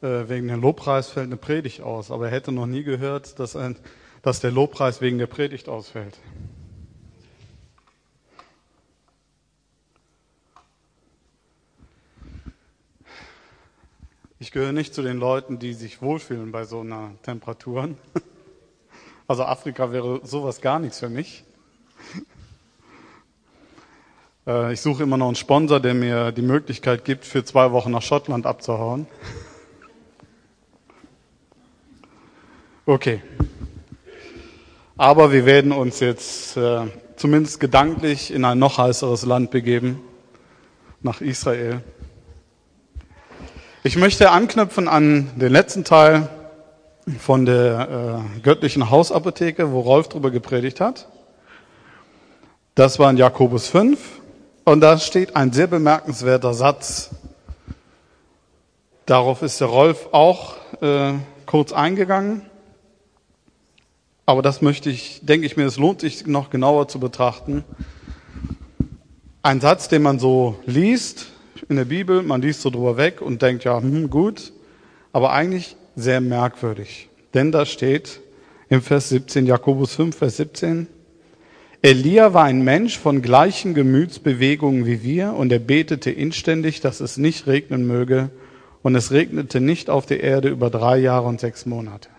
äh, wegen dem Lobpreis fällt eine Predigt aus, aber er hätte noch nie gehört, dass, ein, dass der Lobpreis wegen der Predigt ausfällt. Ich gehöre nicht zu den Leuten, die sich wohlfühlen bei so einer Temperaturen. Also Afrika wäre sowas gar nichts für mich. Äh, ich suche immer noch einen Sponsor, der mir die Möglichkeit gibt, für zwei Wochen nach Schottland abzuhauen. Okay. Aber wir werden uns jetzt äh, zumindest gedanklich in ein noch heißeres Land begeben, nach Israel. Ich möchte anknüpfen an den letzten Teil von der äh, göttlichen Hausapotheke, wo Rolf drüber gepredigt hat. Das war in Jakobus 5 und da steht ein sehr bemerkenswerter Satz. Darauf ist der Rolf auch äh, kurz eingegangen. Aber das möchte ich, denke ich mir, es lohnt sich noch genauer zu betrachten. Ein Satz, den man so liest, in der Bibel, man liest so drüber weg und denkt, ja, hm, gut, aber eigentlich sehr merkwürdig. Denn da steht im Vers 17, Jakobus 5, Vers 17, Elia war ein Mensch von gleichen Gemütsbewegungen wie wir und er betete inständig, dass es nicht regnen möge und es regnete nicht auf der Erde über drei Jahre und sechs Monate.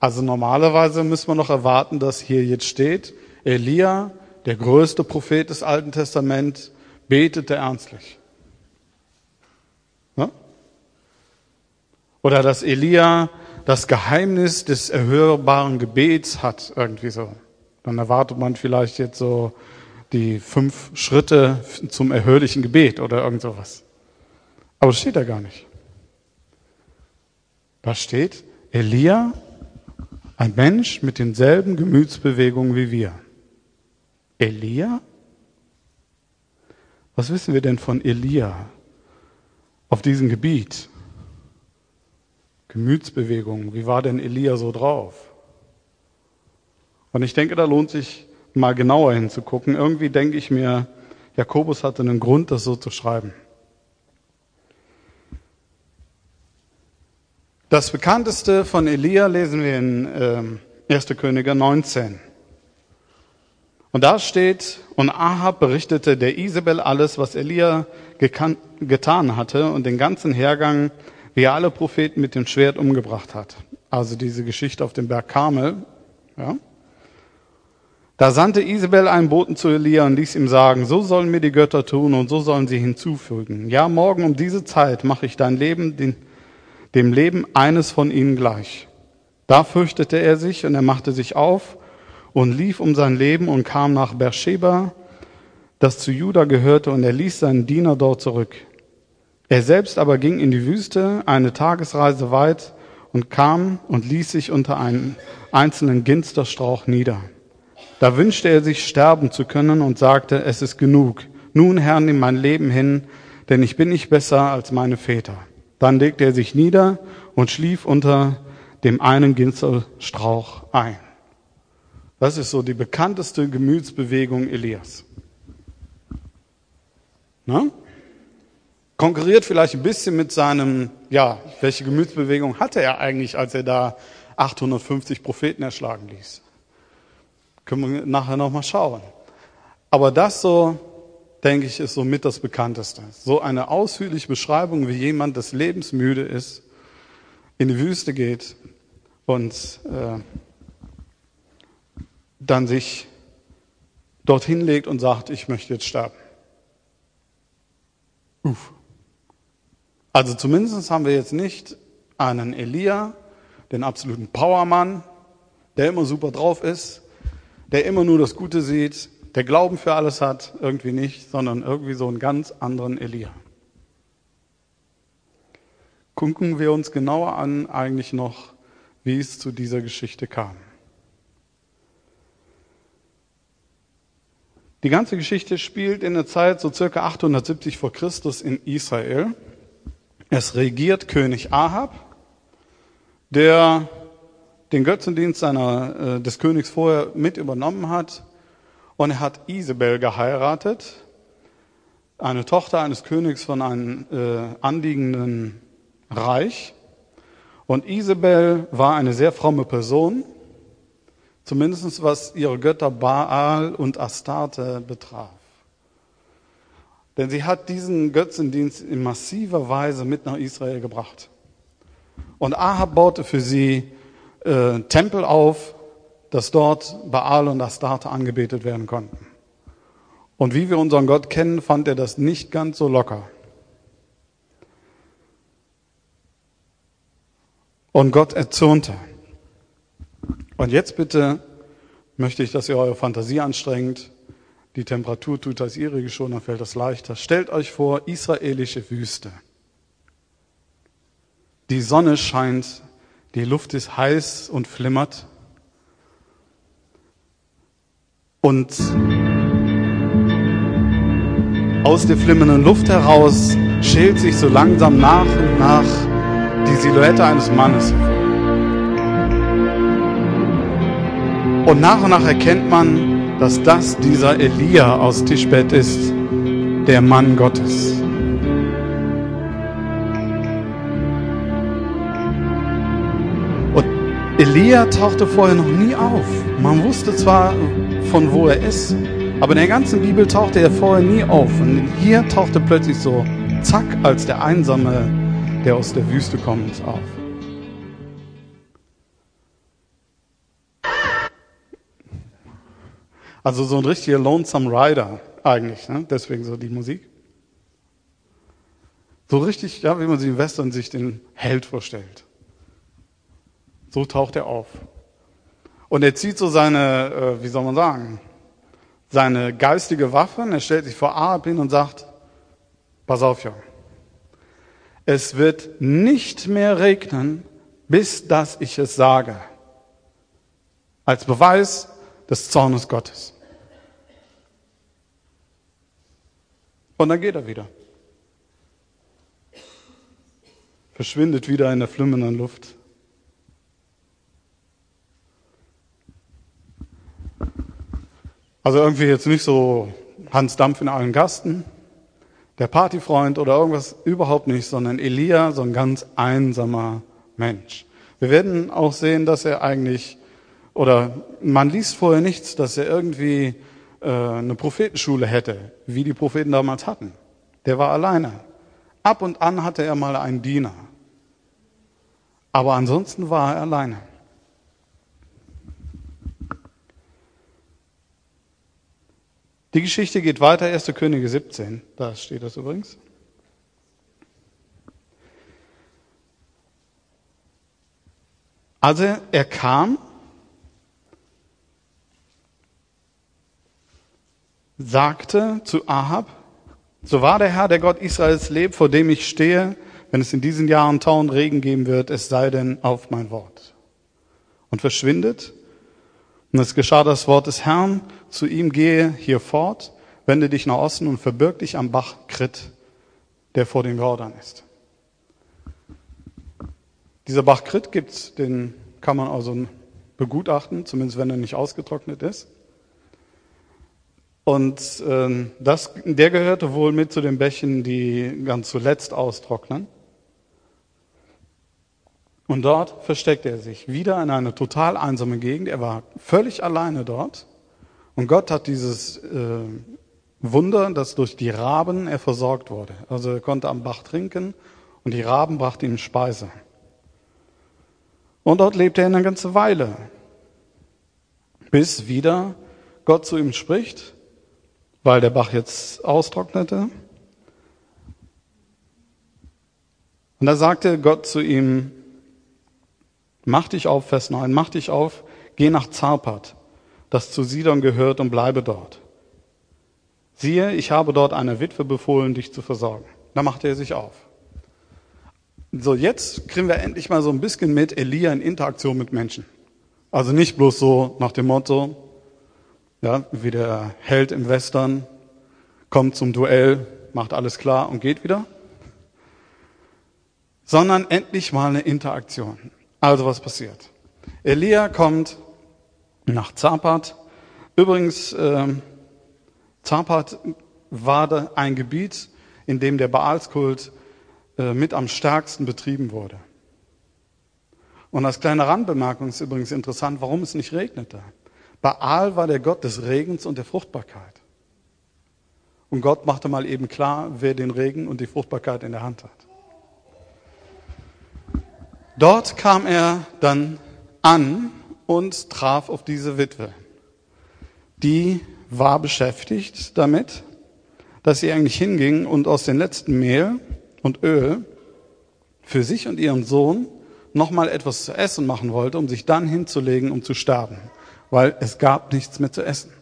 Also normalerweise müssen wir noch erwarten, dass hier jetzt steht, Elia, der größte Prophet des Alten Testaments, betete ernstlich. Ja? Oder dass Elia das Geheimnis des erhörbaren Gebets hat, irgendwie so. Dann erwartet man vielleicht jetzt so die fünf Schritte zum erhörlichen Gebet oder irgend sowas. Aber das steht da gar nicht. Da steht, Elia, ein Mensch mit denselben Gemütsbewegungen wie wir. Elia? Was wissen wir denn von Elia auf diesem Gebiet? Gemütsbewegungen, wie war denn Elia so drauf? Und ich denke, da lohnt sich mal genauer hinzugucken. Irgendwie denke ich mir, Jakobus hatte einen Grund, das so zu schreiben. Das bekannteste von Elia lesen wir in äh, 1. Könige 19. Und da steht, und Ahab berichtete der Isabel alles, was Elia getan hatte und den ganzen Hergang, wie er alle Propheten mit dem Schwert umgebracht hat. Also diese Geschichte auf dem Berg Karmel. Ja. Da sandte Isabel einen Boten zu Elia und ließ ihm sagen, so sollen mir die Götter tun und so sollen sie hinzufügen. Ja, morgen um diese Zeit mache ich dein Leben den, dem Leben eines von ihnen gleich. Da fürchtete er sich und er machte sich auf und lief um sein Leben und kam nach Beersheba, das zu Juda gehörte, und er ließ seinen Diener dort zurück. Er selbst aber ging in die Wüste, eine Tagesreise weit, und kam und ließ sich unter einen einzelnen Ginsterstrauch nieder. Da wünschte er sich sterben zu können und sagte, es ist genug. Nun, Herr, nimm mein Leben hin, denn ich bin nicht besser als meine Väter. Dann legte er sich nieder und schlief unter dem einen Ginsterstrauch ein. Das ist so die bekannteste Gemütsbewegung Elias. Na? Konkurriert vielleicht ein bisschen mit seinem, ja, welche Gemütsbewegung hatte er eigentlich, als er da 850 Propheten erschlagen ließ? Können wir nachher nochmal schauen. Aber das so, denke ich, ist somit das Bekannteste. So eine ausführliche Beschreibung, wie jemand des Lebens müde ist, in die Wüste geht und äh, dann sich dorthin legt und sagt, ich möchte jetzt sterben. Uff. Also zumindest haben wir jetzt nicht einen Elia, den absoluten Powermann, der immer super drauf ist, der immer nur das Gute sieht, der Glauben für alles hat, irgendwie nicht, sondern irgendwie so einen ganz anderen Elia. Gucken wir uns genauer an eigentlich noch, wie es zu dieser Geschichte kam. Die ganze Geschichte spielt in der Zeit so circa 870 vor Christus in Israel. Es regiert König Ahab, der den Götzendienst seiner, äh, des Königs vorher mit übernommen hat. Und er hat Isabel geheiratet, eine Tochter eines Königs von einem äh, anliegenden Reich. Und Isabel war eine sehr fromme Person, zumindest was ihre Götter Baal und Astarte betraf. Denn sie hat diesen Götzendienst in massiver Weise mit nach Israel gebracht. Und Ahab baute für sie äh, Tempel auf, dass dort Baal und Astarte angebetet werden konnten. Und wie wir unseren Gott kennen, fand er das nicht ganz so locker. Und Gott erzürnte. Und jetzt bitte möchte ich, dass ihr eure Fantasie anstrengt die Temperatur tut das ihrige schon, dann fällt das leichter. Stellt euch vor, israelische Wüste. Die Sonne scheint, die Luft ist heiß und flimmert. Und aus der flimmernden Luft heraus schält sich so langsam nach und nach die Silhouette eines Mannes. Und nach und nach erkennt man, dass das dieser Elia aus Tischbett ist, der Mann Gottes. Elia tauchte vorher noch nie auf. Man wusste zwar, von wo er ist, aber in der ganzen Bibel tauchte er vorher nie auf. Und hier tauchte plötzlich so, zack, als der Einsame, der aus der Wüste kommt, auf. Also so ein richtiger Lonesome Rider eigentlich, ne? deswegen so die Musik. So richtig, ja, wie man sich im Western sich den Held vorstellt. So taucht er auf. Und er zieht so seine, äh, wie soll man sagen, seine geistige Waffe, er stellt sich vor Ahab hin und sagt, pass auf, ja, es wird nicht mehr regnen, bis dass ich es sage. Als Beweis des Zornes Gottes. Und dann geht er wieder. Verschwindet wieder in der flimmernden Luft. Also irgendwie jetzt nicht so Hans Dampf in allen Gasten, der Partyfreund oder irgendwas, überhaupt nicht, sondern Elia, so ein ganz einsamer Mensch. Wir werden auch sehen, dass er eigentlich, oder man liest vorher nichts, dass er irgendwie äh, eine Prophetenschule hätte, wie die Propheten damals hatten. Der war alleine. Ab und an hatte er mal einen Diener. Aber ansonsten war er alleine. Die Geschichte geht weiter, 1. Könige 17, da steht das übrigens. Also er kam sagte zu Ahab, so wahr der Herr, der Gott Israels lebt, vor dem ich stehe, wenn es in diesen Jahren Tau und Regen geben wird, es sei denn auf mein Wort. Und verschwindet. Und es geschah das Wort des Herrn, zu ihm gehe hier fort, wende dich nach Osten und verbirg dich am Bach Krit, der vor dem Jordan ist. Dieser Bach Krit gibt's, den kann man also begutachten, zumindest wenn er nicht ausgetrocknet ist. Und äh, das, der gehörte wohl mit zu den Bächen, die ganz zuletzt austrocknen. Und dort versteckte er sich wieder in eine total einsame Gegend. Er war völlig alleine dort. Und Gott hat dieses äh, Wunder, dass durch die Raben er versorgt wurde. Also er konnte am Bach trinken und die Raben brachten ihm Speise. Und dort lebte er eine ganze Weile, bis wieder Gott zu ihm spricht weil der Bach jetzt austrocknete. Und da sagte Gott zu ihm, mach dich auf, Vers 9, mach dich auf, geh nach Zarpat, das zu Sidon gehört und bleibe dort. Siehe, ich habe dort einer Witwe befohlen, dich zu versorgen. Da machte er sich auf. So, jetzt kriegen wir endlich mal so ein bisschen mit Elia in Interaktion mit Menschen. Also nicht bloß so nach dem Motto, ja, wie der Held im Western, kommt zum Duell, macht alles klar und geht wieder. Sondern endlich mal eine Interaktion. Also was passiert? Elia kommt nach Zapat. Übrigens, äh, Zapat war ein Gebiet, in dem der Baalskult äh, mit am stärksten betrieben wurde. Und als kleine Randbemerkung ist übrigens interessant, warum es nicht regnete. Baal war der Gott des Regens und der Fruchtbarkeit. Und Gott machte mal eben klar, wer den Regen und die Fruchtbarkeit in der Hand hat. Dort kam er dann an und traf auf diese Witwe. Die war beschäftigt damit, dass sie eigentlich hinging und aus den letzten Mehl und Öl für sich und ihren Sohn nochmal etwas zu essen machen wollte, um sich dann hinzulegen, um zu sterben, weil es gab nichts mehr zu essen.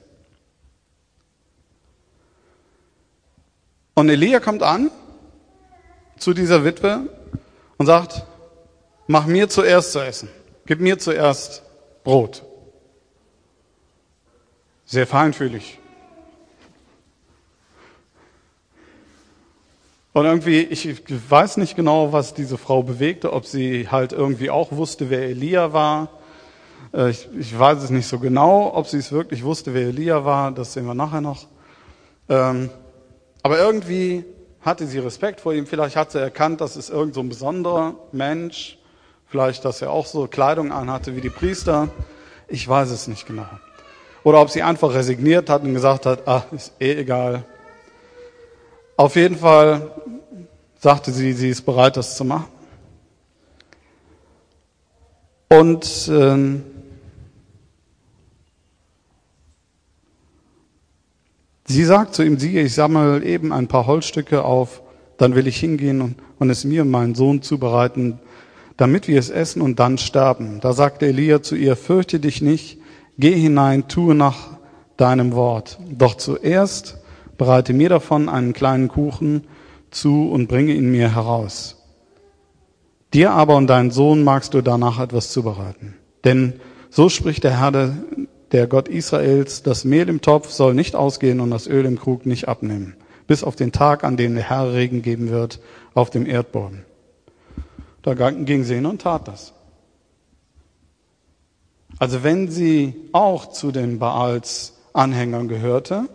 Und Elia kommt an zu dieser Witwe und sagt, mach mir zuerst zu essen, gib mir zuerst Brot. Sehr feinfühlig. Und irgendwie, ich weiß nicht genau, was diese Frau bewegte, ob sie halt irgendwie auch wusste, wer Elia war. Äh, ich, ich weiß es nicht so genau, ob sie es wirklich wusste, wer Elia war, das sehen wir nachher noch. Ähm, aber irgendwie hatte sie Respekt vor ihm. Vielleicht hat sie erkannt, das ist irgend so ein besonderer Mensch. Vielleicht, dass er auch so Kleidung anhatte wie die Priester. Ich weiß es nicht genau. Oder ob sie einfach resigniert hat und gesagt hat, ach, ist eh egal. Auf jeden Fall sagte sie, sie ist bereit, das zu machen. Und ähm, sie sagt zu ihm, siehe, ich sammle eben ein paar Holzstücke auf, dann will ich hingehen und, und es mir und meinen Sohn zubereiten, damit wir es essen und dann sterben. Da sagte Elia zu ihr, fürchte dich nicht, geh hinein, tue nach deinem Wort. Doch zuerst bereite mir davon einen kleinen Kuchen zu und bringe ihn mir heraus. Dir aber und deinen Sohn magst du danach etwas zubereiten. Denn so spricht der Herr, der Gott Israels, das Mehl im Topf soll nicht ausgehen und das Öl im Krug nicht abnehmen, bis auf den Tag, an dem der Herr Regen geben wird auf dem Erdboden. Da ging sie hin und tat das. Also wenn sie auch zu den Baals Anhängern gehörte,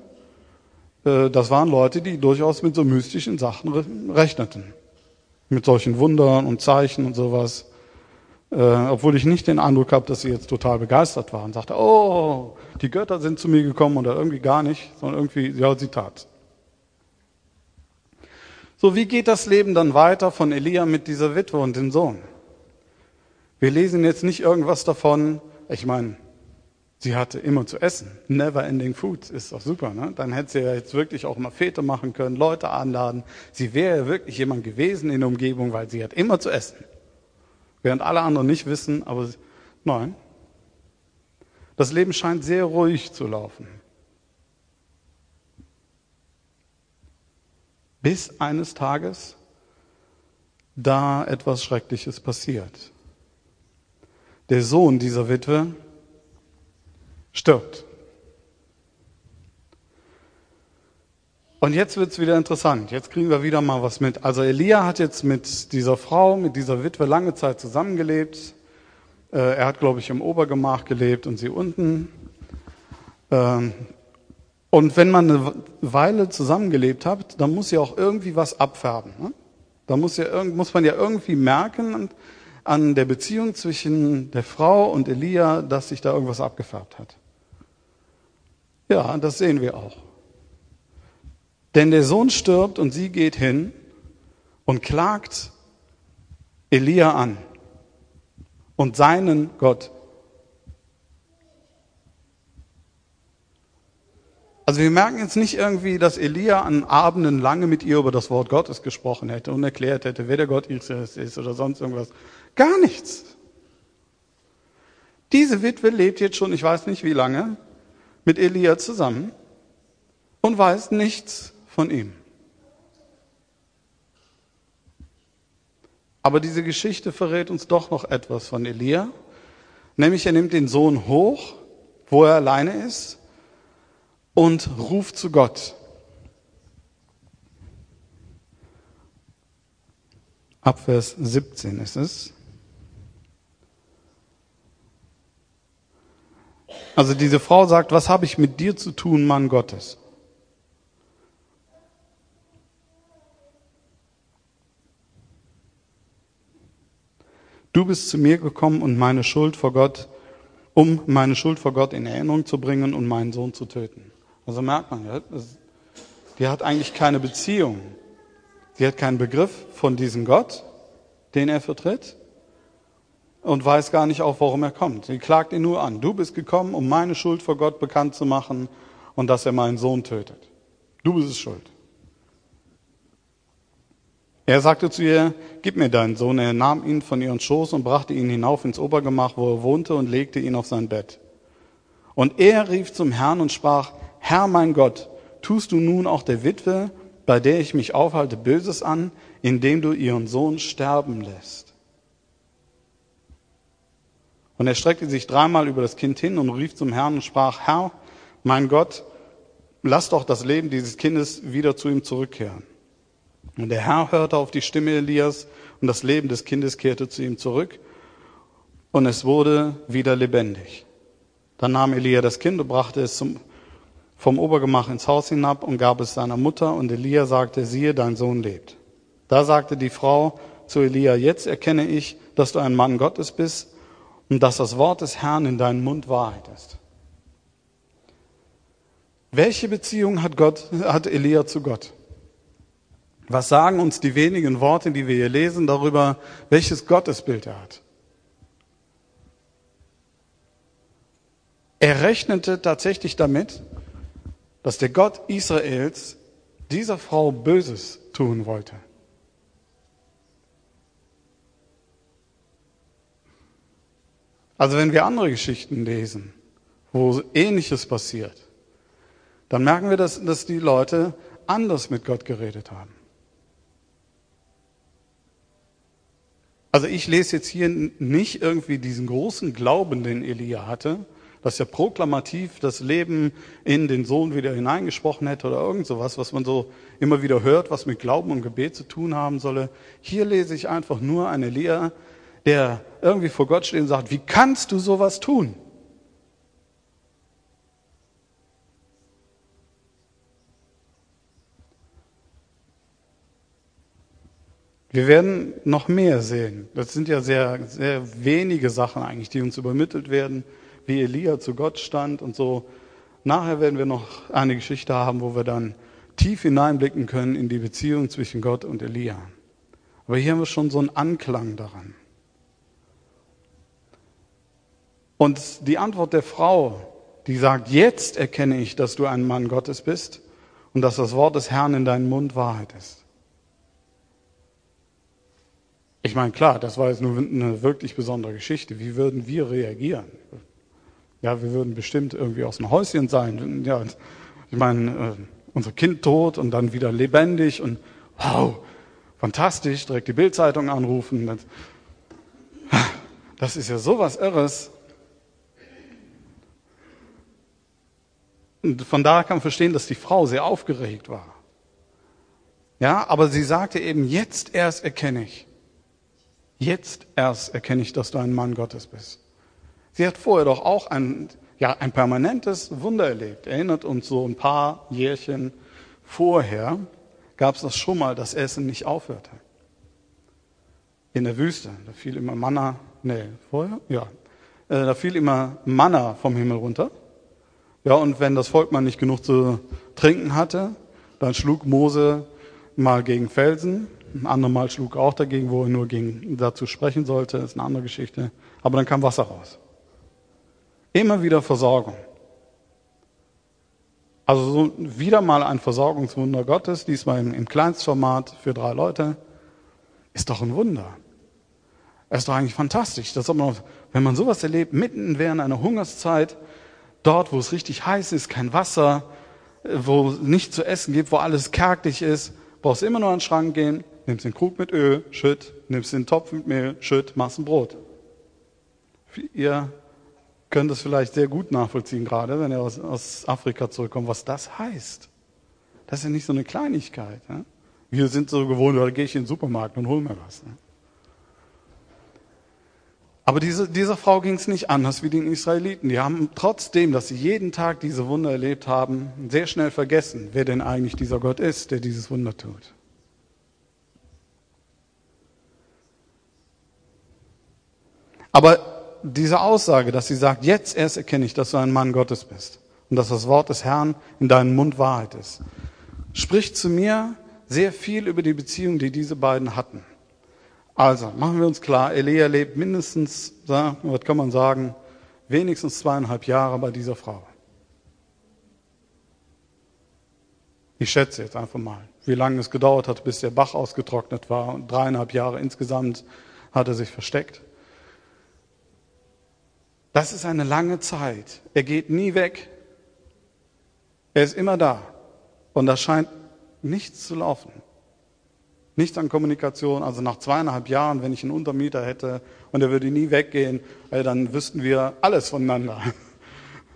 äh, das waren Leute, die durchaus mit so mystischen Sachen rechneten. Mit solchen Wundern und Zeichen und sowas. Äh, obwohl ich nicht den Eindruck habe, dass sie jetzt total begeistert waren. Sagte, oh, die Götter sind zu mir gekommen oder irgendwie gar nicht, sondern irgendwie, ja, sie tat. So, wie geht das Leben dann weiter von Elia mit dieser Witwe und dem Sohn? Wir lesen jetzt nicht irgendwas davon, ich meine, sie hatte immer zu essen. Never ending food ist doch super, ne? Dann hätte sie ja jetzt wirklich auch mal Fete machen können, Leute anladen. Sie wäre ja wirklich jemand gewesen in der Umgebung, weil sie hat immer zu essen. Während alle anderen nicht wissen, aber nein. Das Leben scheint sehr ruhig zu laufen. Bis eines Tages da etwas Schreckliches passiert. Der Sohn dieser Witwe stirbt. Und jetzt wird's wieder interessant. Jetzt kriegen wir wieder mal was mit. Also Elia hat jetzt mit dieser Frau, mit dieser Witwe lange Zeit zusammengelebt. Äh, er hat, glaube ich, im Obergemach gelebt und sie unten. Und wenn man eine Weile zusammengelebt hat, dann muss ja auch irgendwie was abfärben. Ne? Da muss, ja, muss man ja irgendwie merken an, an der Beziehung zwischen der Frau und Elia, dass sich da irgendwas abgefärbt hat. Ja, das sehen wir auch. Denn der Sohn stirbt und sie geht hin und klagt Elia an und seinen Gott. Also wir merken jetzt nicht irgendwie, dass Elia an Abenden lange mit ihr über das Wort Gottes gesprochen hätte und erklärt hätte, wer der Gott Israels ist oder sonst irgendwas. Gar nichts. Diese Witwe lebt jetzt schon, ich weiß nicht wie lange, mit Elia zusammen und weiß nichts von ihm. Aber diese Geschichte verrät uns doch noch etwas von Elia. Nämlich er nimmt den Sohn hoch, wo er alleine ist, und ruft zu Gott. Ab Vers 17 ist es. Also diese Frau sagt, was habe ich mit dir zu tun, Mann Gottes? Du bist zu mir gekommen und meine Schuld vor Gott, um meine Schuld vor Gott in Erinnerung zu bringen und meinen Sohn zu töten. Also merkt man, die hat eigentlich keine Beziehung. Sie hat keinen Begriff von diesem Gott, den er vertritt und weiß gar nicht auch, warum er kommt. Sie klagt ihn nur an. Du bist gekommen, um meine Schuld vor Gott bekannt zu machen und dass er meinen Sohn tötet. Du bist es schuld. Er sagte zu ihr, gib mir deinen Sohn. Er nahm ihn von ihren Schoß und brachte ihn hinauf ins Obergemach, wo er wohnte, und legte ihn auf sein Bett. Und er rief zum Herrn und sprach, Herr mein Gott, tust du nun auch der Witwe, bei der ich mich aufhalte, Böses an, indem du ihren Sohn sterben lässt? Und er streckte sich dreimal über das Kind hin und rief zum Herrn und sprach, Herr, mein Gott, lass doch das Leben dieses Kindes wieder zu ihm zurückkehren. Und der Herr hörte auf die Stimme Elias und das Leben des Kindes kehrte zu ihm zurück und es wurde wieder lebendig. Dann nahm Elia das Kind und brachte es zum, vom Obergemach ins Haus hinab und gab es seiner Mutter und Elia sagte, siehe, dein Sohn lebt. Da sagte die Frau zu Elia, jetzt erkenne ich, dass du ein Mann Gottes bist und dass das Wort des Herrn in deinem Mund Wahrheit ist. Welche Beziehung hat Gott, hat Elia zu Gott? Was sagen uns die wenigen Worte, die wir hier lesen, darüber, welches Gottesbild er hat? Er rechnete tatsächlich damit, dass der Gott Israels dieser Frau Böses tun wollte. Also wenn wir andere Geschichten lesen, wo ähnliches passiert, dann merken wir, dass, dass die Leute anders mit Gott geredet haben. Also ich lese jetzt hier nicht irgendwie diesen großen Glauben, den Elia hatte, dass er proklamativ das Leben in den Sohn wieder hineingesprochen hätte oder irgend sowas, was man so immer wieder hört, was mit Glauben und Gebet zu tun haben solle. Hier lese ich einfach nur einen Elia, der irgendwie vor Gott steht und sagt, wie kannst du sowas tun? Wir werden noch mehr sehen. Das sind ja sehr, sehr wenige Sachen eigentlich, die uns übermittelt werden, wie Elia zu Gott stand und so. Nachher werden wir noch eine Geschichte haben, wo wir dann tief hineinblicken können in die Beziehung zwischen Gott und Elia. Aber hier haben wir schon so einen Anklang daran. Und die Antwort der Frau, die sagt, jetzt erkenne ich, dass du ein Mann Gottes bist und dass das Wort des Herrn in deinem Mund Wahrheit ist. Ich meine, klar, das war jetzt nur eine wirklich besondere Geschichte. Wie würden wir reagieren? Ja, wir würden bestimmt irgendwie aus dem Häuschen sein. Ja, ich meine, äh, unser Kind tot und dann wieder lebendig und wow, fantastisch, direkt die Bildzeitung anrufen. Das, das ist ja sowas Irres. Und von daher kann man verstehen, dass die Frau sehr aufgeregt war. Ja, aber sie sagte eben, jetzt erst erkenne ich. Jetzt erst erkenne ich, dass du ein Mann Gottes bist. Sie hat vorher doch auch ein, ja, ein permanentes Wunder erlebt. Erinnert uns so ein paar Jährchen vorher gab es das schon mal, dass Essen nicht aufhörte. In der Wüste, da fiel immer Manna, nee, vorher? Ja. Äh, da fiel immer Manna vom Himmel runter. Ja, und wenn das Volk mal nicht genug zu trinken hatte, dann schlug Mose mal gegen Felsen ein andermal schlug auch dagegen, wo er nur gegen, dazu sprechen sollte, ist eine andere Geschichte. Aber dann kam Wasser raus. Immer wieder Versorgung. Also so wieder mal ein Versorgungswunder Gottes, diesmal im, im Kleinstformat für drei Leute, ist doch ein Wunder. Es ist doch eigentlich fantastisch, dass man, wenn man sowas erlebt, mitten während einer Hungerszeit, dort, wo es richtig heiß ist, kein Wasser, wo es nichts zu essen gibt, wo alles kärglich ist, brauchst immer nur an den Schrank gehen, nimmst den Krug mit Öl, schütt, nimmst den Topf mit Mehl, schütt, machst ein Brot. Ihr könnt es vielleicht sehr gut nachvollziehen, gerade wenn ihr aus, aus Afrika zurückkommt, was das heißt. Das ist ja nicht so eine Kleinigkeit. Ja? Wir sind so gewohnt, da gehe ich in den Supermarkt und hol mir was. Ne? Aber diese, dieser Frau ging es nicht anders wie den Israeliten. Die haben trotzdem, dass sie jeden Tag diese Wunder erlebt haben, sehr schnell vergessen, wer denn eigentlich dieser Gott ist, der dieses Wunder tut. Aber diese Aussage, dass sie sagt, jetzt erst erkenne ich, dass du ein Mann Gottes bist und dass das Wort des Herrn in deinem Mund Wahrheit ist, spricht zu mir sehr viel über die Beziehung, die diese beiden hatten. Also, machen wir uns klar, Elia lebt mindestens, was kann man sagen, wenigstens zweieinhalb Jahre bei dieser Frau. Ich schätze jetzt einfach mal, wie lange es gedauert hat, bis der Bach ausgetrocknet war. Und dreieinhalb Jahre insgesamt hat er sich versteckt. Das ist eine lange Zeit. Er geht nie weg. Er ist immer da. Und da scheint nichts zu laufen. Nichts an Kommunikation. Also nach zweieinhalb Jahren, wenn ich einen Untermieter hätte und er würde nie weggehen, dann wüssten wir alles voneinander.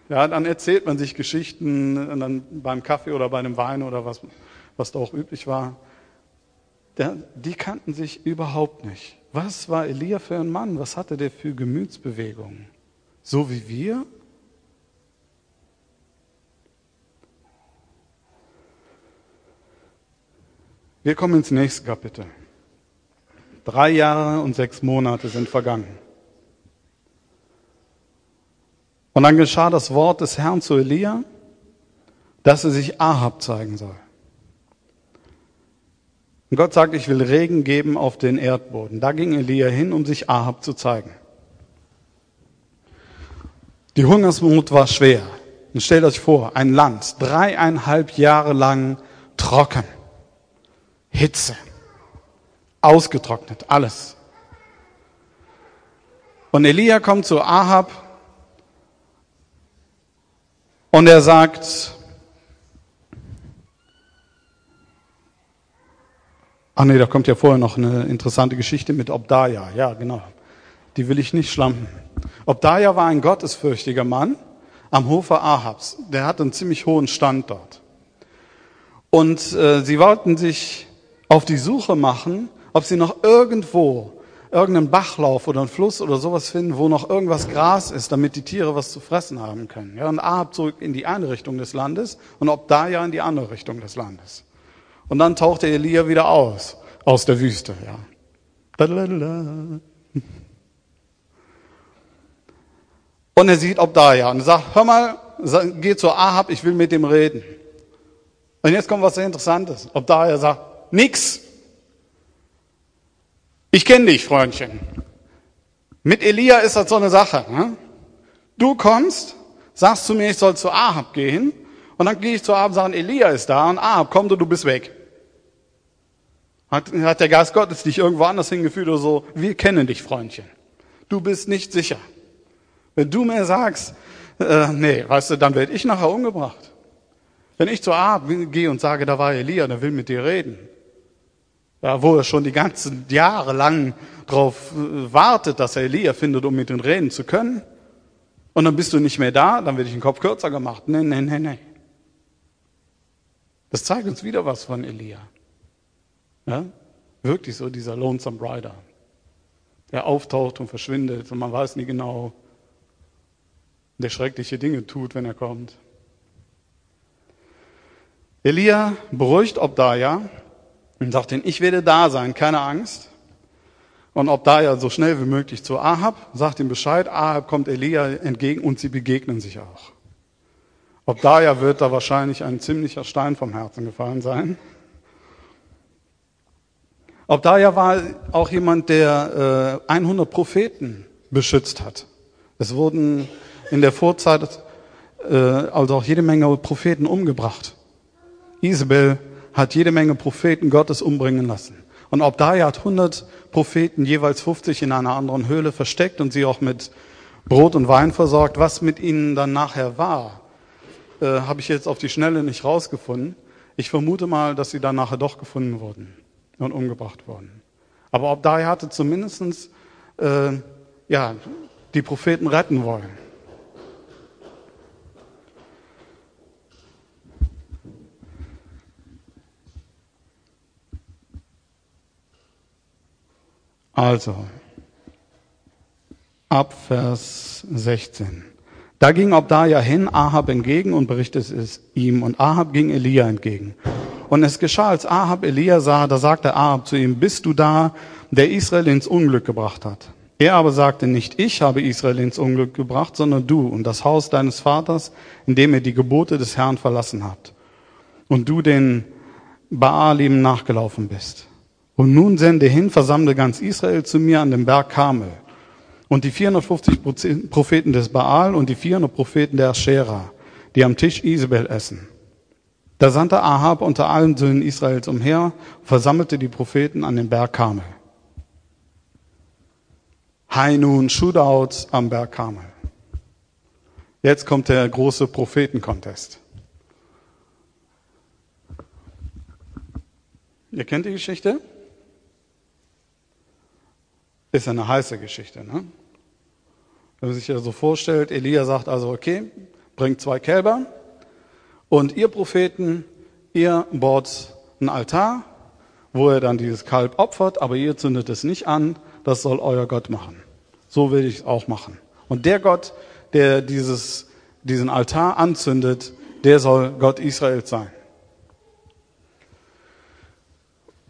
Ja, dann erzählt man sich Geschichten und dann beim Kaffee oder bei einem Wein oder was, was da auch üblich war. Die kannten sich überhaupt nicht. Was war Elia für ein Mann? Was hatte der für Gemütsbewegungen? So wie wir? Wir kommen ins nächste Kapitel. Drei Jahre und sechs Monate sind vergangen. Und dann geschah das Wort des Herrn zu Elia, dass er sich Ahab zeigen soll. Und Gott sagt, ich will Regen geben auf den Erdboden. Da ging Elia hin, um sich Ahab zu zeigen. Die Hungersnot war schwer. Und stellt euch vor, ein Land, dreieinhalb Jahre lang trocken. Hitze. Ausgetrocknet, alles. Und Elia kommt zu Ahab und er sagt, ach nee, da kommt ja vorher noch eine interessante Geschichte mit Obdaja. Ja, genau. Die will ich nicht schlampen. Obdaja war ein gottesfürchtiger Mann am Hofe Ahabs. Der hatte einen ziemlich hohen Stand dort. Und äh, sie wollten sich auf die Suche machen, ob sie noch irgendwo irgendeinen Bachlauf oder einen Fluss oder sowas finden, wo noch irgendwas Gras ist, damit die Tiere was zu fressen haben können. Ja, und Ahab zurück in die eine Richtung des Landes und ob da ja in die andere Richtung des Landes. Und dann tauchte Elia wieder aus, aus der Wüste, ja. Und er sieht Obdaja und sagt, hör mal, geh zu Ahab, ich will mit dem reden. Und jetzt kommt was sehr Interessantes. Obdaja sagt, nix. Ich kenne dich, Freundchen. Mit Elia ist das so eine Sache. Ne? Du kommst, sagst zu mir, ich soll zu Ahab gehen, und dann gehe ich zu Ahab und sage, Elia ist da, und Ahab kommt und du bist weg. Hat, hat der Geist Gottes dich irgendwo anders hingeführt oder so? Wir kennen dich, Freundchen. Du bist nicht sicher. Wenn du mir sagst, äh, nee, weißt du, dann werde ich nachher umgebracht. Wenn ich zu Ahab gehe und sage, da war Elia, der will mit dir reden, ja, wo er schon die ganzen Jahre lang darauf äh, wartet, dass er Elia findet, um mit ihm reden zu können. Und dann bist du nicht mehr da, dann wird ich den Kopf kürzer gemacht. Nee, nee, nee, nee. Das zeigt uns wieder was von Elia. Ja? Wirklich so dieser Lonesome Rider. Der auftaucht und verschwindet und man weiß nie genau, der schreckliche Dinge tut, wenn er kommt. Elia beruhigt Obdaja und sagt ihnen, ich werde da sein, keine Angst. Und ob da ja so schnell wie möglich zu Ahab, sagt ihm Bescheid, Ahab kommt Elia entgegen und sie begegnen sich auch. Ob da ja wird da wahrscheinlich ein ziemlicher Stein vom Herzen gefallen sein. Ob da ja war auch jemand, der äh, 100 Propheten beschützt hat. Es wurden in der Vorzeit äh, also auch jede Menge Propheten umgebracht. Isabel hat jede Menge Propheten Gottes umbringen lassen. Und Obdaya hat 100 Propheten, jeweils 50 in einer anderen Höhle versteckt und sie auch mit Brot und Wein versorgt. Was mit ihnen dann nachher war, äh, habe ich jetzt auf die Schnelle nicht rausgefunden. Ich vermute mal, dass sie dann nachher doch gefunden wurden und umgebracht wurden. Aber Obdaya hatte zumindestens äh, ja, die Propheten retten wollen. Also, ab Vers 16. Da ging Obdaja hin, Ahab entgegen und berichtete es ihm. Und Ahab ging Elia entgegen. Und es geschah, als Ahab Elia sah, da sagte Ahab zu ihm, bist du da, der Israel ins Unglück gebracht hat? Er aber sagte nicht, ich habe Israel ins Unglück gebracht, sondern du und das Haus deines Vaters, in dem ihr die Gebote des Herrn verlassen habt. Und du den Baalim nachgelaufen bist. Und nun sende hin, versammle ganz Israel zu mir an dem Berg Karmel. Und die 450 Propheten des Baal und die 400 Propheten der Aschera, die am Tisch Isabel essen. Da sandte Ahab unter allen Söhnen Israels umher, versammelte die Propheten an den Berg Karmel. High Noon Shootout am Berg Karmel. Jetzt kommt der große Prophetencontest. Ihr kennt die Geschichte? Ist eine heiße Geschichte, ne? Wenn man sich das so vorstellt, Elia sagt also, okay, bringt zwei Kälber, und ihr Propheten, ihr baut einen Altar, wo er dann dieses Kalb opfert, aber ihr zündet es nicht an, das soll euer Gott machen. So will ich es auch machen. Und der Gott, der dieses, diesen Altar anzündet, der soll Gott Israels sein.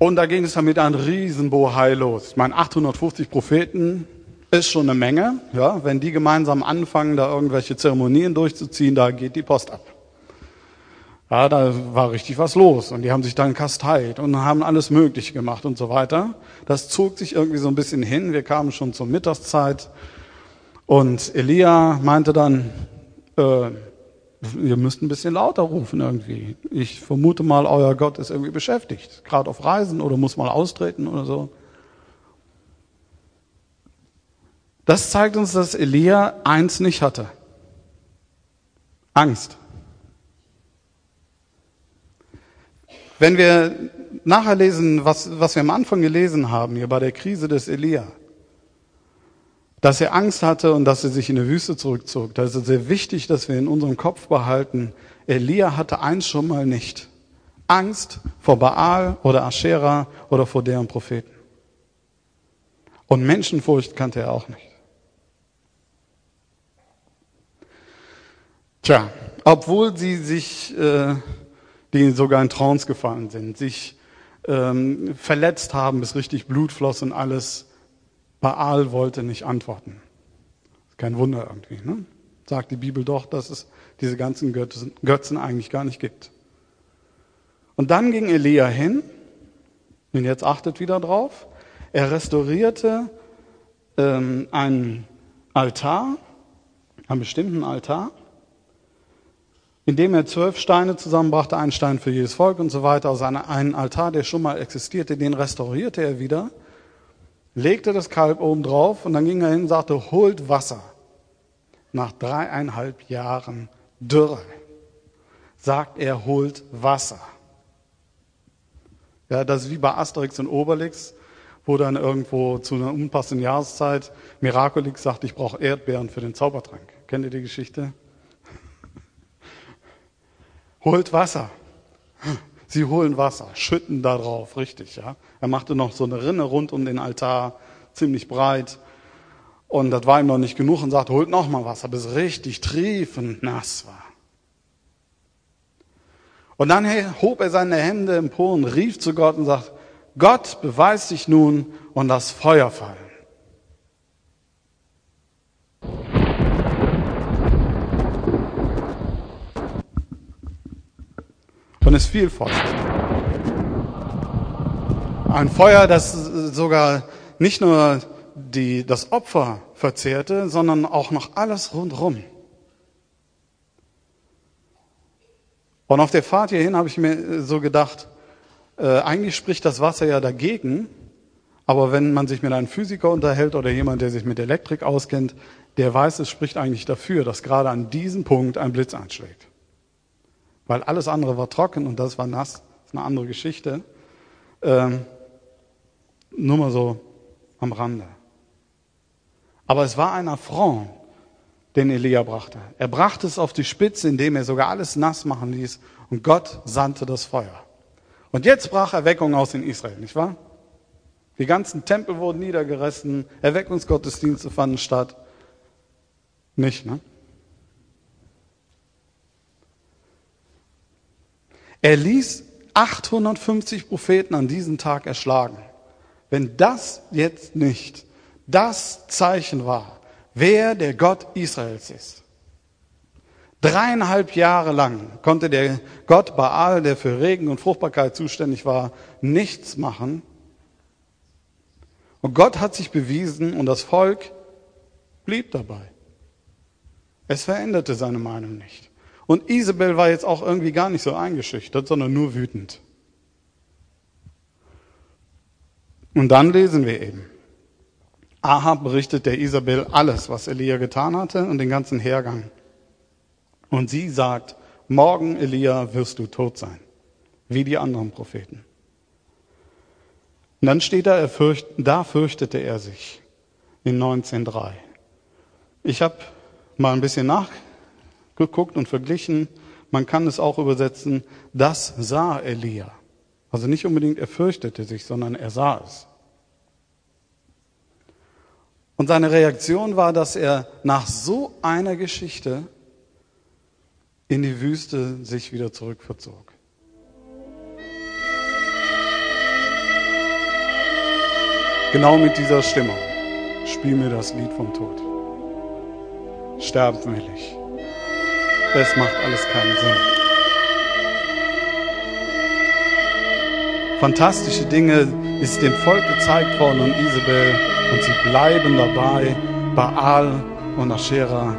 Und da ging es dann mit einem Riesenbohai los. Ich meine, 850 Propheten ist schon eine Menge. Ja, wenn die gemeinsam anfangen, da irgendwelche Zeremonien durchzuziehen, da geht die Post ab. Ja, da war richtig was los und die haben sich dann kasteit und haben alles Mögliche gemacht und so weiter. Das zog sich irgendwie so ein bisschen hin. Wir kamen schon zur Mittagszeit und Elia meinte dann, äh, ihr müsst ein bisschen lauter rufen irgendwie. Ich vermute mal, euer Gott ist irgendwie beschäftigt, gerade auf Reisen oder muss mal austreten oder so. Das zeigt uns, dass Elia eins nicht hatte. Angst. Wenn wir nachher lesen, was, was wir am Anfang gelesen haben, hier bei der Krise des Elia, dass er Angst hatte und dass er sich in die Wüste zurückzog, da ist sehr wichtig, dass wir in unserem Kopf behalten, Elia hatte eins schon mal nicht. Angst vor Baal oder Aschera oder vor deren Propheten. Und Menschenfurcht kannte er auch nicht. Tja, obwohl sie sich äh, die sogar in Trance gefallen sind, sich ähm, verletzt haben, bis richtig Blut floss und alles. Baal wollte nicht antworten. Kein Wunder irgendwie. Ne? Sagt die Bibel doch, dass es diese ganzen Götzen, Götzen eigentlich gar nicht gibt. Und dann ging Elia hin, und jetzt achtet wieder drauf, er restaurierte ähm, einen Altar, einen bestimmten Altar, indem er zwölf Steine zusammenbrachte, einen Stein für jedes Volk und so weiter, aus einem Altar, der schon mal existierte, den restaurierte er wieder, legte das Kalb oben drauf und dann ging er hin und sagte, holt Wasser. Nach dreieinhalb Jahren Dürre sagt er, holt Wasser. Ja, das ist wie bei Asterix und Obelix, wo dann irgendwo zu einer unpassenden Jahreszeit Miraculix sagt, ich brauche Erdbeeren für den Zaubertrank. Kennt ihr die Geschichte? holt Wasser. Sie holen Wasser, schütten da drauf, richtig, ja. Er machte noch so eine Rinne rund um den Altar, ziemlich breit. Und das war ihm noch nicht genug und sagte, holt noch mal Wasser, bis es richtig triefend nass war. Und dann hob er seine Hände empor und rief zu Gott und sagt, Gott, beweis dich nun und lass Feuer fallen. Und es fiel vor sich. Ein Feuer, das sogar nicht nur die, das Opfer verzehrte, sondern auch noch alles rundherum. Und auf der Fahrt hierhin habe ich mir so gedacht, äh, eigentlich spricht das Wasser ja dagegen, aber wenn man sich mit einem Physiker unterhält oder jemand, der sich mit Elektrik auskennt, der weiß, es spricht eigentlich dafür, dass gerade an diesem Punkt ein Blitz einschlägt weil alles andere war trocken und das war nass. Das ist eine andere Geschichte. Ähm, nur mal so am Rande. Aber es war ein Affront, den Elia brachte. Er brachte es auf die Spitze, indem er sogar alles nass machen ließ und Gott sandte das Feuer. Und jetzt brach Erweckung aus in Israel, nicht wahr? Die ganzen Tempel wurden niedergerissen, Erweckungsgottesdienste fanden statt. Nicht, ne? Er ließ 850 Propheten an diesem Tag erschlagen. Wenn das jetzt nicht das Zeichen war, wer der Gott Israels ist. Dreieinhalb Jahre lang konnte der Gott Baal, der für Regen und Fruchtbarkeit zuständig war, nichts machen. Und Gott hat sich bewiesen und das Volk blieb dabei. Es veränderte seine Meinung nicht. Und Isabel war jetzt auch irgendwie gar nicht so eingeschüchtert, sondern nur wütend. Und dann lesen wir eben. Ahab berichtet der Isabel alles, was Elia getan hatte und den ganzen Hergang. Und sie sagt, morgen, Elia, wirst du tot sein, wie die anderen Propheten. Und dann steht da, er fürcht, da fürchtete er sich in 19.3. Ich habe mal ein bisschen nachgeguckt und verglichen. Man kann es auch übersetzen, das sah Elia. Also nicht unbedingt er fürchtete sich, sondern er sah es. Und seine Reaktion war, dass er nach so einer Geschichte in die Wüste sich wieder zurückverzog. Genau mit dieser Stimmung. Spiel mir das Lied vom Tod. Sterben will ich. Es macht alles keinen Sinn. Fantastische Dinge ist dem Volk gezeigt worden und Isabel und sie bleiben dabei, Baal und Aschera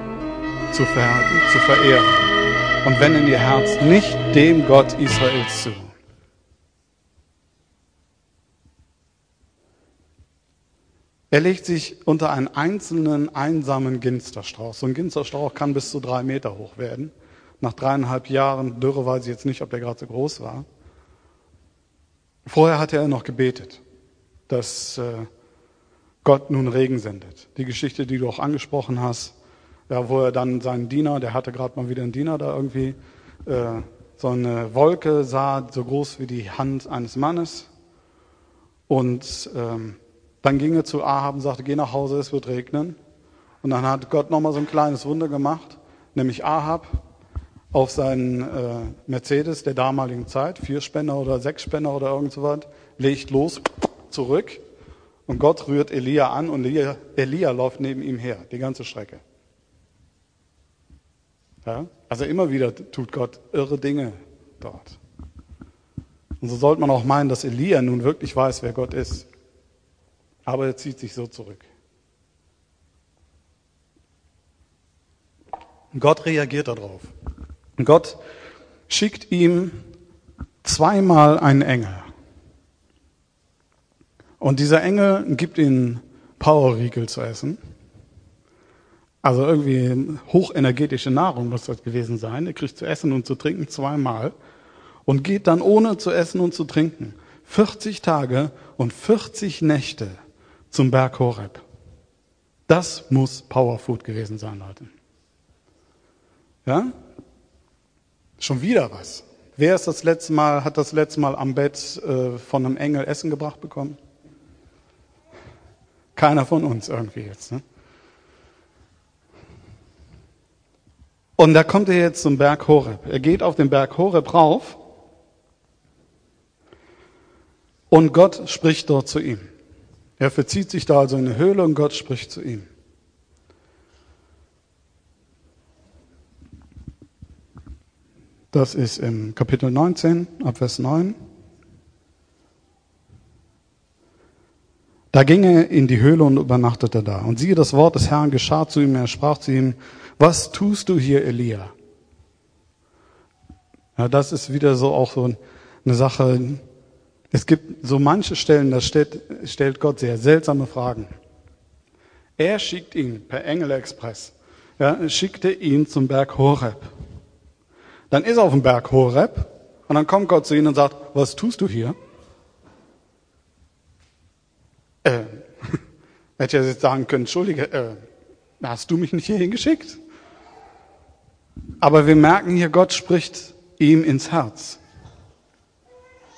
zu, ver zu verehren und wenden ihr Herz nicht dem Gott Israels zu. Er legt sich unter einen einzelnen einsamen Ginsterstrauch. So ein Ginsterstrauch kann bis zu drei Meter hoch werden. Nach dreieinhalb Jahren Dürre weiß ich jetzt nicht, ob der gerade so groß war. Vorher hatte er noch gebetet, dass äh, Gott nun Regen sendet. Die Geschichte, die du auch angesprochen hast, ja, wo er dann seinen Diener, der hatte gerade mal wieder einen Diener da irgendwie, äh, so eine Wolke sah, so groß wie die Hand eines Mannes. Und ähm, dann ging er zu Ahab und sagte, geh nach Hause, es wird regnen. Und dann hat Gott nochmal so ein kleines Wunder gemacht, nämlich Ahab auf seinen äh, Mercedes der damaligen Zeit, vier Spänner oder sechs Spänner oder irgend so was, legt los, zurück. Und Gott rührt Elia an und Elia, Elia läuft neben ihm her, die ganze Strecke. Ja? Also immer wieder tut Gott irre Dinge dort. Und so sollte man auch meinen, dass Elia nun wirklich weiß, wer Gott ist. Aber er zieht sich so zurück. Gott reagiert darauf. Gott schickt ihm zweimal einen Engel. Und dieser Engel gibt ihm Powerriegel zu essen. Also irgendwie hochenergetische Nahrung muss das gewesen sein. Er kriegt zu essen und zu trinken zweimal und geht dann ohne zu essen und zu trinken 40 Tage und 40 Nächte zum Berg Horeb. Das muss Powerfood gewesen sein, Leute. Ja? Schon wieder was. Wer ist das letzte Mal, hat das letzte Mal am Bett äh, von einem Engel Essen gebracht bekommen? Keiner von uns irgendwie jetzt. Ne? Und da kommt er jetzt zum Berg Horeb. Er geht auf den Berg Horeb rauf und Gott spricht dort zu ihm. Er verzieht sich da also in eine Höhle und Gott spricht zu ihm. Das ist im Kapitel 19, Abvers 9. Da ging er in die Höhle und übernachtete da. Und siehe, das Wort des Herrn geschah zu ihm. Er sprach zu ihm, was tust du hier, Elia? Ja, das ist wieder so auch so eine Sache, es gibt so manche Stellen, da stellt, stellt Gott sehr seltsame Fragen. Er schickt ihn per Engelexpress, ja, schickte ihn zum Berg Horeb. Dann ist er auf dem Berg Horeb und dann kommt Gott zu ihm und sagt, was tust du hier? Äh, hätte ich jetzt sagen können, entschuldige, äh, hast du mich nicht hierhin geschickt? Aber wir merken hier, Gott spricht ihm ins Herz.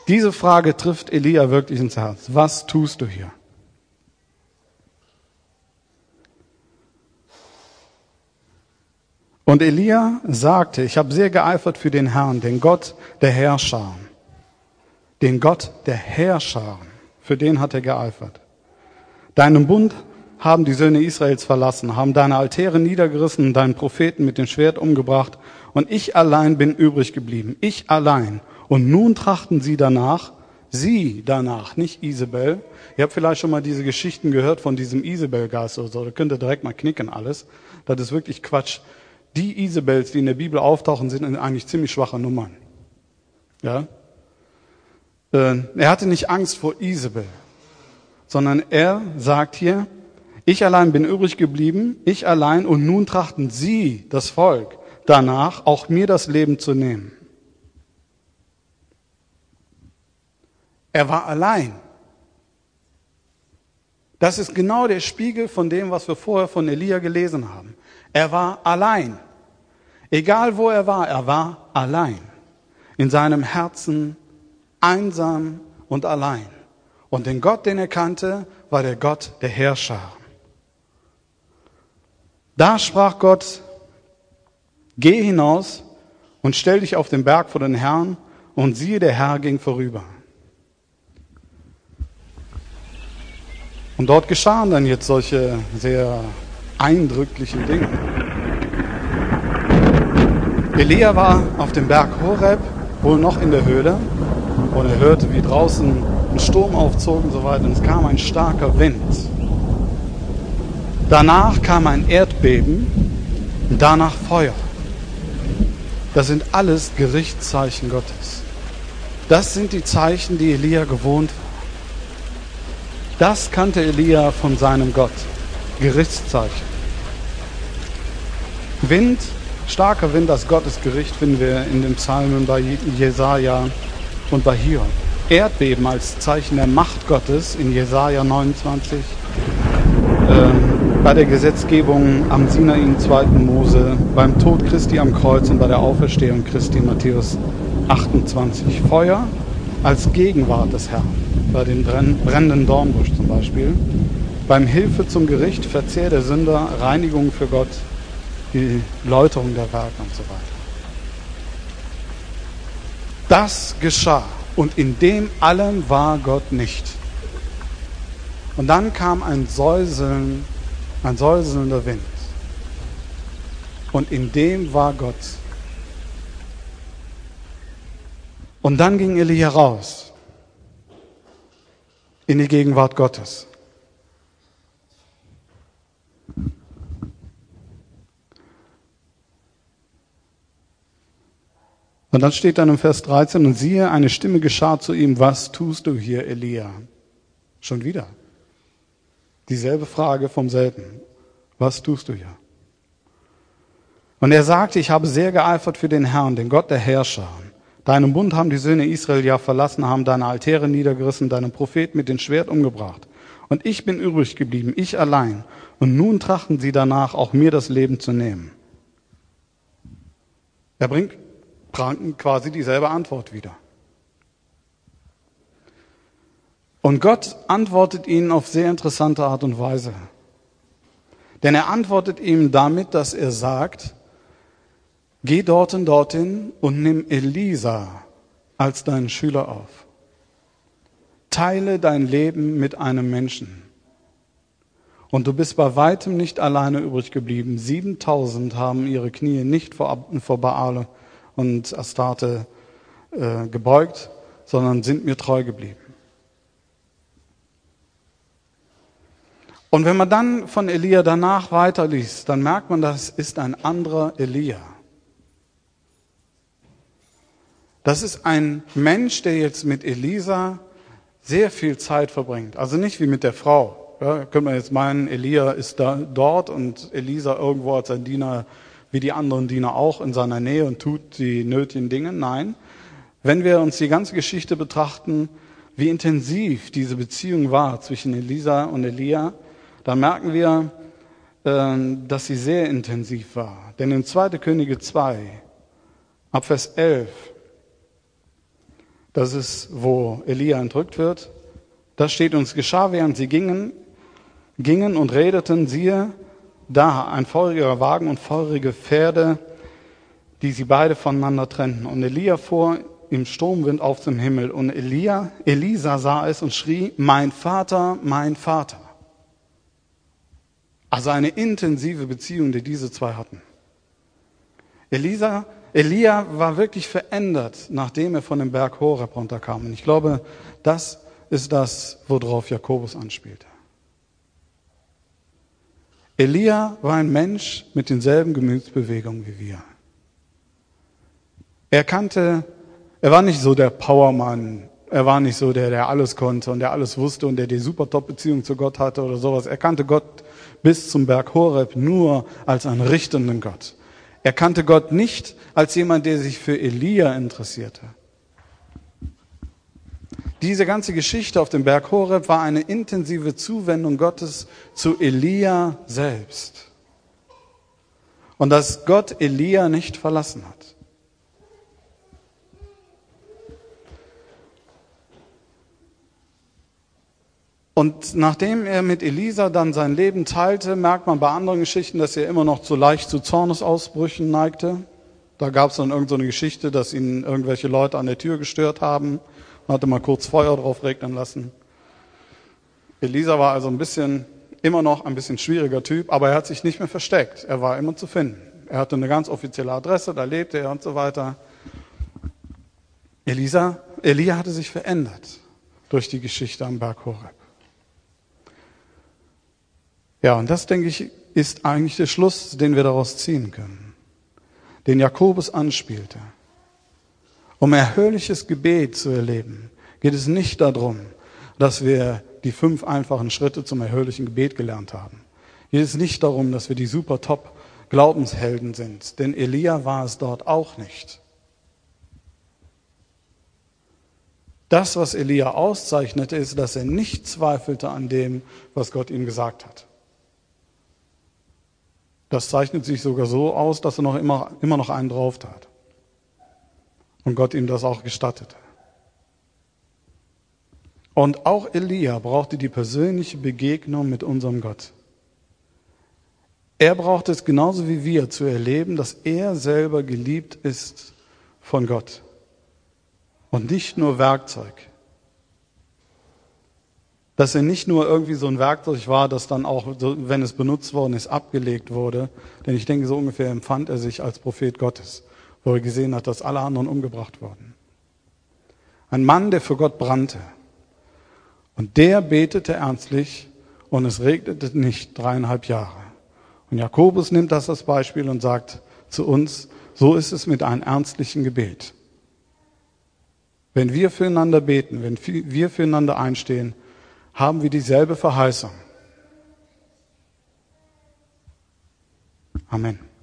Diese Frage trifft Elia wirklich ins Herz. Was tust du hier? Und Elia sagte, ich habe sehr geeifert für den Herrn, den Gott der Herrscher. Den Gott der Herrscher, für den hat er geeifert. Deinen Bund haben die Söhne Israels verlassen, haben deine Altäre niedergerissen, deinen Propheten mit dem Schwert umgebracht, und ich allein bin übrig geblieben. Ich allein. Und nun trachten sie danach, sie danach, nicht Isabel. Ihr habt vielleicht schon mal diese Geschichten gehört von diesem Isabel-Geist oder so. Da könnt ihr direkt mal knicken alles. Das ist wirklich Quatsch. Die Isabels, die in der Bibel auftauchen, sind eigentlich ziemlich schwache Nummern. Ja? Äh, er hatte nicht Angst vor Isabel, sondern er sagt hier, ich allein bin übrig geblieben, ich allein, und nun trachten sie, das Volk, danach, auch mir das Leben zu nehmen. Er war allein. Das ist genau der Spiegel von dem, was wir vorher von Elia gelesen haben. Er war allein. Egal wo er war, er war allein. In seinem Herzen einsam und allein. Und den Gott, den er kannte, war der Gott der Herrscher. Da sprach Gott, geh hinaus und stell dich auf den Berg vor den Herrn, und siehe, der Herr ging vorüber. Und dort geschahen dann jetzt solche sehr eindrücklichen Dinge. Elia war auf dem Berg Horeb, wohl noch in der Höhle, und er hörte, wie draußen ein Sturm aufzog und so weiter, und es kam ein starker Wind. Danach kam ein Erdbeben und danach Feuer. Das sind alles Gerichtszeichen Gottes. Das sind die Zeichen, die Elia gewohnt war. Das kannte Elia von seinem Gott. Gerichtszeichen. Wind, starker Wind, das Gottesgericht finden wir in den Psalmen bei Jesaja und bei Hiob. Erdbeben als Zeichen der Macht Gottes in Jesaja 29. Ähm, bei der Gesetzgebung am Sinai im 2. Mose, beim Tod Christi am Kreuz und bei der Auferstehung Christi in Matthäus 28. Feuer als Gegenwart des Herrn bei dem brennenden Dornbusch zum Beispiel, beim Hilfe zum Gericht, Verzehr der Sünder, Reinigung für Gott, die Läuterung der Werke und so weiter. Das geschah und in dem allem war Gott nicht. Und dann kam ein Säuseln, ein säuselnder Wind. Und in dem war Gott. Und dann ging Elia raus in die Gegenwart Gottes. Und dann steht dann im Vers 13, und siehe, eine Stimme geschah zu ihm, was tust du hier, Elia? Schon wieder. Dieselbe Frage vom selben. Was tust du hier? Und er sagte, ich habe sehr geeifert für den Herrn, den Gott der Herrscher. Deinen Bund haben die Söhne Israel ja verlassen, haben deine Altäre niedergerissen, deinen Propheten mit dem Schwert umgebracht. Und ich bin übrig geblieben, ich allein. Und nun trachten sie danach, auch mir das Leben zu nehmen. Er bringt quasi dieselbe Antwort wieder. Und Gott antwortet ihnen auf sehr interessante Art und Weise. Denn er antwortet ihm damit, dass er sagt, Geh dorthin, dorthin und nimm Elisa als deinen Schüler auf. Teile dein Leben mit einem Menschen. Und du bist bei weitem nicht alleine übrig geblieben. 7000 haben ihre Knie nicht vor, vor Baal und Astarte äh, gebeugt, sondern sind mir treu geblieben. Und wenn man dann von Elia danach weiterliest, dann merkt man, das ist ein anderer Elia. Das ist ein Mensch, der jetzt mit Elisa sehr viel Zeit verbringt. Also nicht wie mit der Frau. Ja, könnte man jetzt meinen, Elia ist da dort und Elisa irgendwo als ein Diener, wie die anderen Diener auch, in seiner Nähe und tut die nötigen Dinge. Nein. Wenn wir uns die ganze Geschichte betrachten, wie intensiv diese Beziehung war zwischen Elisa und Elia, dann merken wir, ähm, dass sie sehr intensiv war. Denn in 2. Könige 2, ab Vers 11, das ist, wo Elia entrückt wird. Das steht uns geschah, während sie gingen, gingen und redeten, siehe, da ein feuriger Wagen und feurige Pferde, die sie beide voneinander trennten. Und Elia fuhr im Sturmwind auf zum Himmel. Und Elia, Elisa sah es und schrie, mein Vater, mein Vater. Also eine intensive Beziehung, die diese zwei hatten. Elisa, Elia war wirklich verändert, nachdem er von dem Berg Horeb runterkam. Und ich glaube, das ist das, worauf Jakobus anspielte. Elia war ein Mensch mit denselben Gemütsbewegungen wie wir. Er kannte, er war nicht so der Powermann, er war nicht so der, der alles konnte und der alles wusste und der die super Top-Beziehung zu Gott hatte oder sowas. Er kannte Gott bis zum Berg Horeb nur als einen richtenden Gott. Er kannte Gott nicht als jemand, der sich für Elia interessierte. Diese ganze Geschichte auf dem Berg Horeb war eine intensive Zuwendung Gottes zu Elia selbst. Und dass Gott Elia nicht verlassen hat. Und nachdem er mit Elisa dann sein Leben teilte, merkt man bei anderen Geschichten, dass er immer noch zu leicht zu Zornesausbrüchen neigte. Da gab es dann irgendeine so Geschichte, dass ihn irgendwelche Leute an der Tür gestört haben und hatte mal kurz Feuer drauf regnen lassen. Elisa war also ein bisschen, immer noch ein bisschen schwieriger Typ, aber er hat sich nicht mehr versteckt. Er war immer zu finden. Er hatte eine ganz offizielle Adresse, da lebte er und so weiter. Elisa, Elia hatte sich verändert durch die Geschichte am Berg Horeb. Ja, und das, denke ich, ist eigentlich der Schluss, den wir daraus ziehen können, den Jakobus anspielte. Um erhörliches Gebet zu erleben, geht es nicht darum, dass wir die fünf einfachen Schritte zum erhörlichen Gebet gelernt haben. Geht es nicht darum, dass wir die super top Glaubenshelden sind, denn Elia war es dort auch nicht. Das, was Elia auszeichnete, ist, dass er nicht zweifelte an dem, was Gott ihm gesagt hat. Das zeichnet sich sogar so aus, dass er noch immer, immer noch einen drauf tat. Und Gott ihm das auch gestattete. Und auch Elia brauchte die persönliche Begegnung mit unserem Gott. Er braucht es genauso wie wir zu erleben, dass er selber geliebt ist von Gott und nicht nur Werkzeug dass er nicht nur irgendwie so ein Werkzeug war, das dann auch, wenn es benutzt worden ist, abgelegt wurde. Denn ich denke, so ungefähr empfand er sich als Prophet Gottes, wo er gesehen hat, dass alle anderen umgebracht wurden. Ein Mann, der für Gott brannte. Und der betete ernstlich und es regnete nicht dreieinhalb Jahre. Und Jakobus nimmt das als Beispiel und sagt zu uns, so ist es mit einem ernstlichen Gebet. Wenn wir füreinander beten, wenn wir füreinander einstehen, haben wir dieselbe Verheißung. Amen.